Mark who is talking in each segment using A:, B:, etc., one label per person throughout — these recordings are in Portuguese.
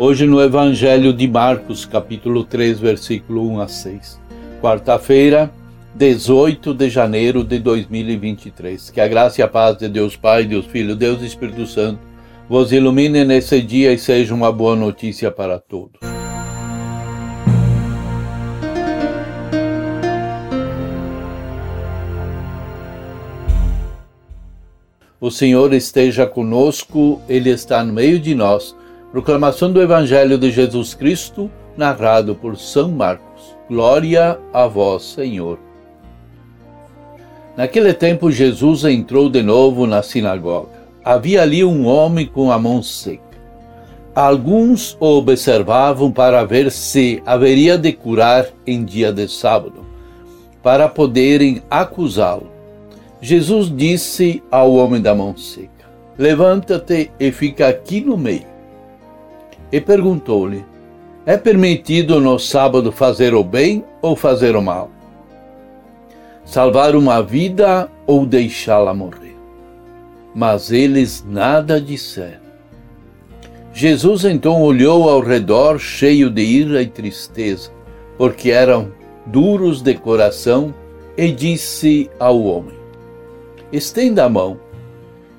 A: Hoje no Evangelho de Marcos, capítulo 3, versículo 1 a 6. Quarta-feira, 18 de janeiro de 2023. Que a graça e a paz de Deus Pai, Deus Filho, Deus Espírito Santo vos ilumine nesse dia e seja uma boa notícia para todos. O Senhor esteja conosco, Ele está no meio de nós. Proclamação do Evangelho de Jesus Cristo, narrado por São Marcos. Glória a vós, Senhor. Naquele tempo, Jesus entrou de novo na sinagoga. Havia ali um homem com a mão seca. Alguns o observavam para ver se haveria de curar em dia de sábado, para poderem acusá-lo. Jesus disse ao homem da mão seca: Levanta-te e fica aqui no meio e perguntou-lhe: É permitido no sábado fazer o bem ou fazer o mal? Salvar uma vida ou deixá-la morrer? Mas eles nada disseram. Jesus então olhou ao redor, cheio de ira e tristeza, porque eram duros de coração, e disse ao homem: Estenda a mão.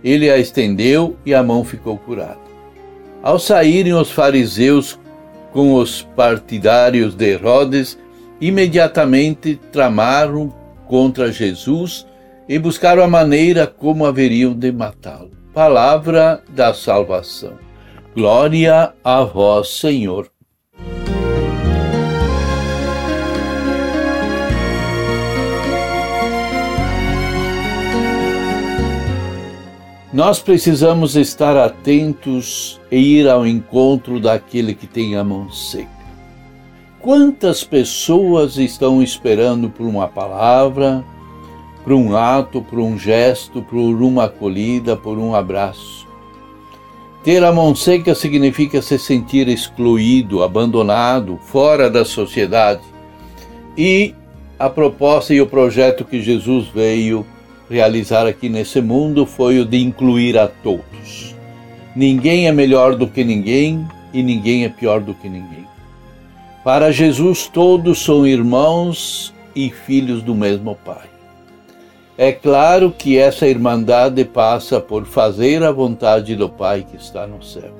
A: Ele a estendeu e a mão ficou curada. Ao saírem os fariseus com os partidários de Herodes, imediatamente tramaram contra Jesus e buscaram a maneira como haveriam de matá-lo. Palavra da salvação. Glória a vós, Senhor. Nós precisamos estar atentos e ir ao encontro daquele que tem a mão seca. Quantas pessoas estão esperando por uma palavra, por um ato, por um gesto, por uma acolhida, por um abraço? Ter a mão seca significa se sentir excluído, abandonado, fora da sociedade. E a proposta e o projeto que Jesus veio realizar aqui nesse mundo foi o de incluir a todos. Ninguém é melhor do que ninguém e ninguém é pior do que ninguém. Para Jesus, todos são irmãos e filhos do mesmo Pai. É claro que essa irmandade passa por fazer a vontade do Pai que está no céu.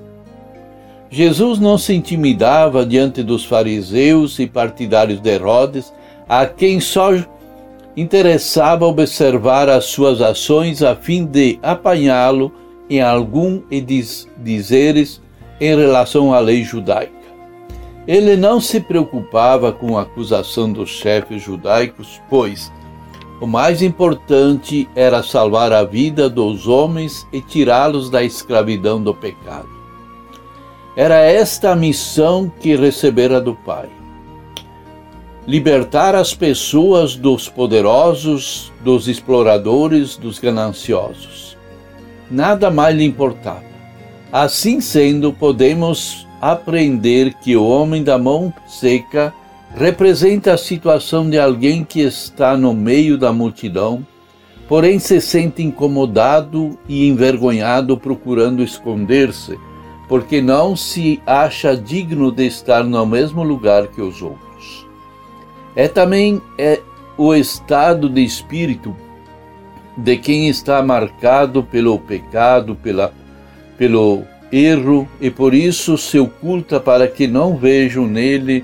A: Jesus não se intimidava diante dos fariseus e partidários de Herodes, a quem só interessava observar as suas ações a fim de apanhá-lo em algum dizeres em relação à lei judaica. Ele não se preocupava com a acusação dos chefes judaicos, pois o mais importante era salvar a vida dos homens e tirá-los da escravidão do pecado. Era esta a missão que recebera do Pai libertar as pessoas dos poderosos, dos exploradores, dos gananciosos. Nada mais lhe importava. Assim sendo, podemos aprender que o homem da mão seca representa a situação de alguém que está no meio da multidão, porém se sente incomodado e envergonhado procurando esconder-se, porque não se acha digno de estar no mesmo lugar que os outros. É também é o estado de espírito de quem está marcado pelo pecado, pela, pelo erro e por isso se oculta para que não vejam nele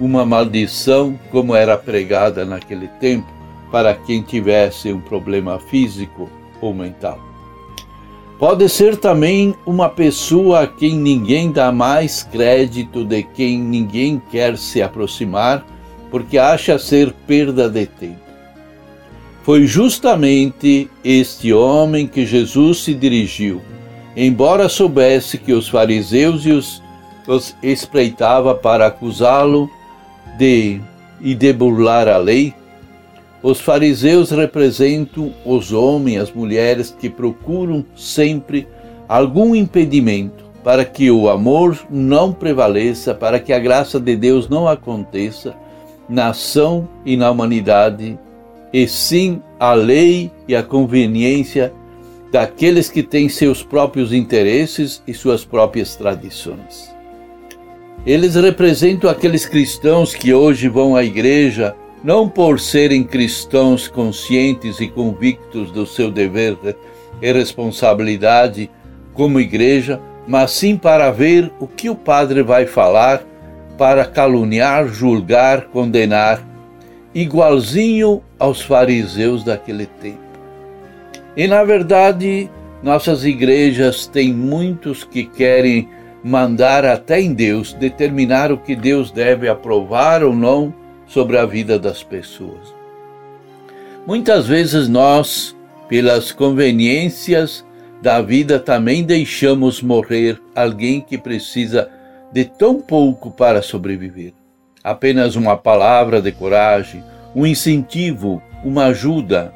A: uma maldição como era pregada naquele tempo para quem tivesse um problema físico ou mental. Pode ser também uma pessoa a quem ninguém dá mais crédito, de quem ninguém quer se aproximar porque acha ser perda de tempo. Foi justamente este homem que Jesus se dirigiu, embora soubesse que os fariseus e os os espreitava para acusá-lo de e de burlar a lei, os fariseus representam os homens as mulheres que procuram sempre algum impedimento para que o amor não prevaleça, para que a graça de Deus não aconteça na ação e na humanidade, e sim a lei e a conveniência daqueles que têm seus próprios interesses e suas próprias tradições. Eles representam aqueles cristãos que hoje vão à igreja não por serem cristãos conscientes e convictos do seu dever e responsabilidade como igreja, mas sim para ver o que o padre vai falar para caluniar, julgar, condenar, igualzinho aos fariseus daquele tempo. E na verdade, nossas igrejas têm muitos que querem mandar até em Deus, determinar o que Deus deve aprovar ou não sobre a vida das pessoas. Muitas vezes nós, pelas conveniências da vida, também deixamos morrer alguém que precisa de tão pouco para sobreviver. Apenas uma palavra de coragem, um incentivo, uma ajuda.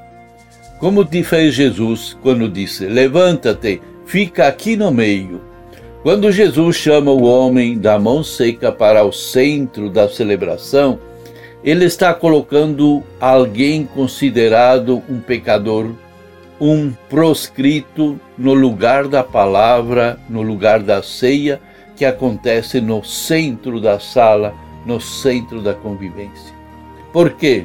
A: Como te fez Jesus quando disse: Levanta-te, fica aqui no meio. Quando Jesus chama o homem da mão seca para o centro da celebração, ele está colocando alguém considerado um pecador, um proscrito, no lugar da palavra, no lugar da ceia, que acontece no centro da sala, no centro da convivência. Por quê?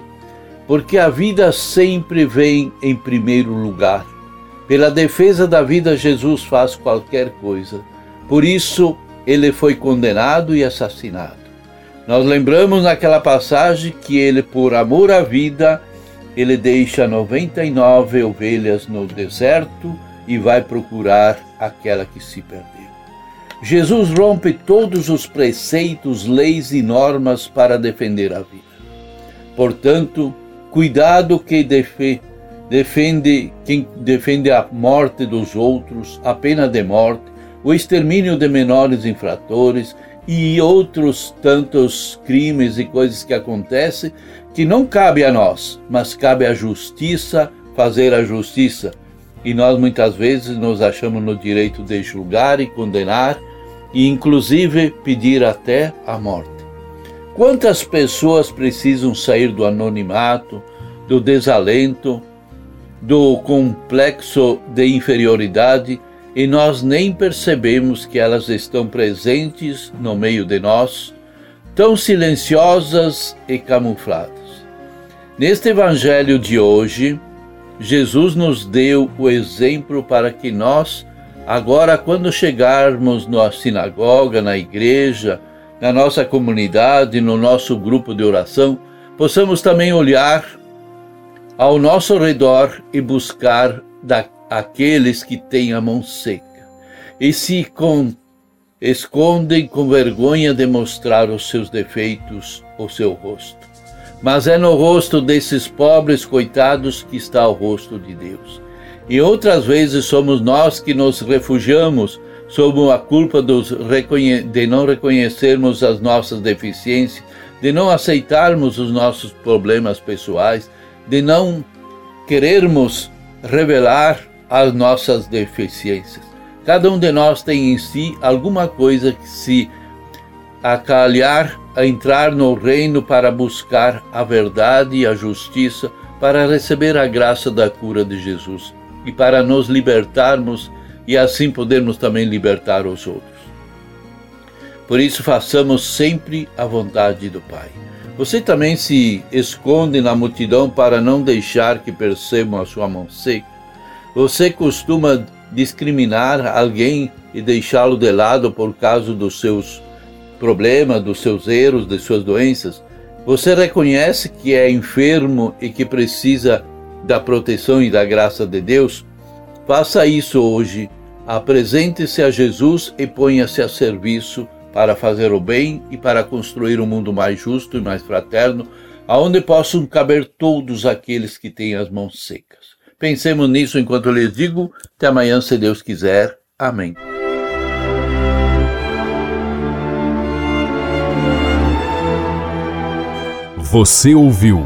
A: Porque a vida sempre vem em primeiro lugar. Pela defesa da vida, Jesus faz qualquer coisa. Por isso, ele foi condenado e assassinado. Nós lembramos naquela passagem que ele, por amor à vida, ele deixa 99 ovelhas no deserto e vai procurar aquela que se perdeu. Jesus rompe todos os preceitos, leis e normas para defender a vida. Portanto, cuidado que defende quem defende a morte dos outros, a pena de morte, o extermínio de menores infratores e outros tantos crimes e coisas que acontecem que não cabe a nós, mas cabe à justiça fazer a justiça. E nós muitas vezes nos achamos no direito de julgar e condenar e inclusive pedir até a morte. Quantas pessoas precisam sair do anonimato, do desalento, do complexo de inferioridade e nós nem percebemos que elas estão presentes no meio de nós, tão silenciosas e camufladas. Neste evangelho de hoje, Jesus nos deu o exemplo para que nós, agora, quando chegarmos na sinagoga, na igreja, na nossa comunidade, no nosso grupo de oração, possamos também olhar ao nosso redor e buscar da aqueles que têm a mão seca e se escondem com vergonha de mostrar os seus defeitos, o seu rosto. Mas é no rosto desses pobres coitados que está o rosto de Deus. E outras vezes somos nós que nos refugiamos sob a culpa de não reconhecermos as nossas deficiências, de não aceitarmos os nossos problemas pessoais, de não querermos revelar as nossas deficiências. Cada um de nós tem em si alguma coisa que se acalhar a entrar no reino para buscar a verdade e a justiça, para receber a graça da cura de Jesus e para nos libertarmos e assim podermos também libertar os outros. Por isso, façamos sempre a vontade do Pai. Você também se esconde na multidão para não deixar que percebam a sua mão seca? Você costuma discriminar alguém e deixá-lo de lado por causa dos seus problemas, dos seus erros, das suas doenças? Você reconhece que é enfermo e que precisa da proteção e da graça de Deus, faça isso hoje. Apresente-se a Jesus e ponha-se a serviço para fazer o bem e para construir um mundo mais justo e mais fraterno, aonde possam caber todos aqueles que têm as mãos secas. Pensemos nisso enquanto eu lhes digo. Até amanhã, se Deus quiser. Amém.
B: Você ouviu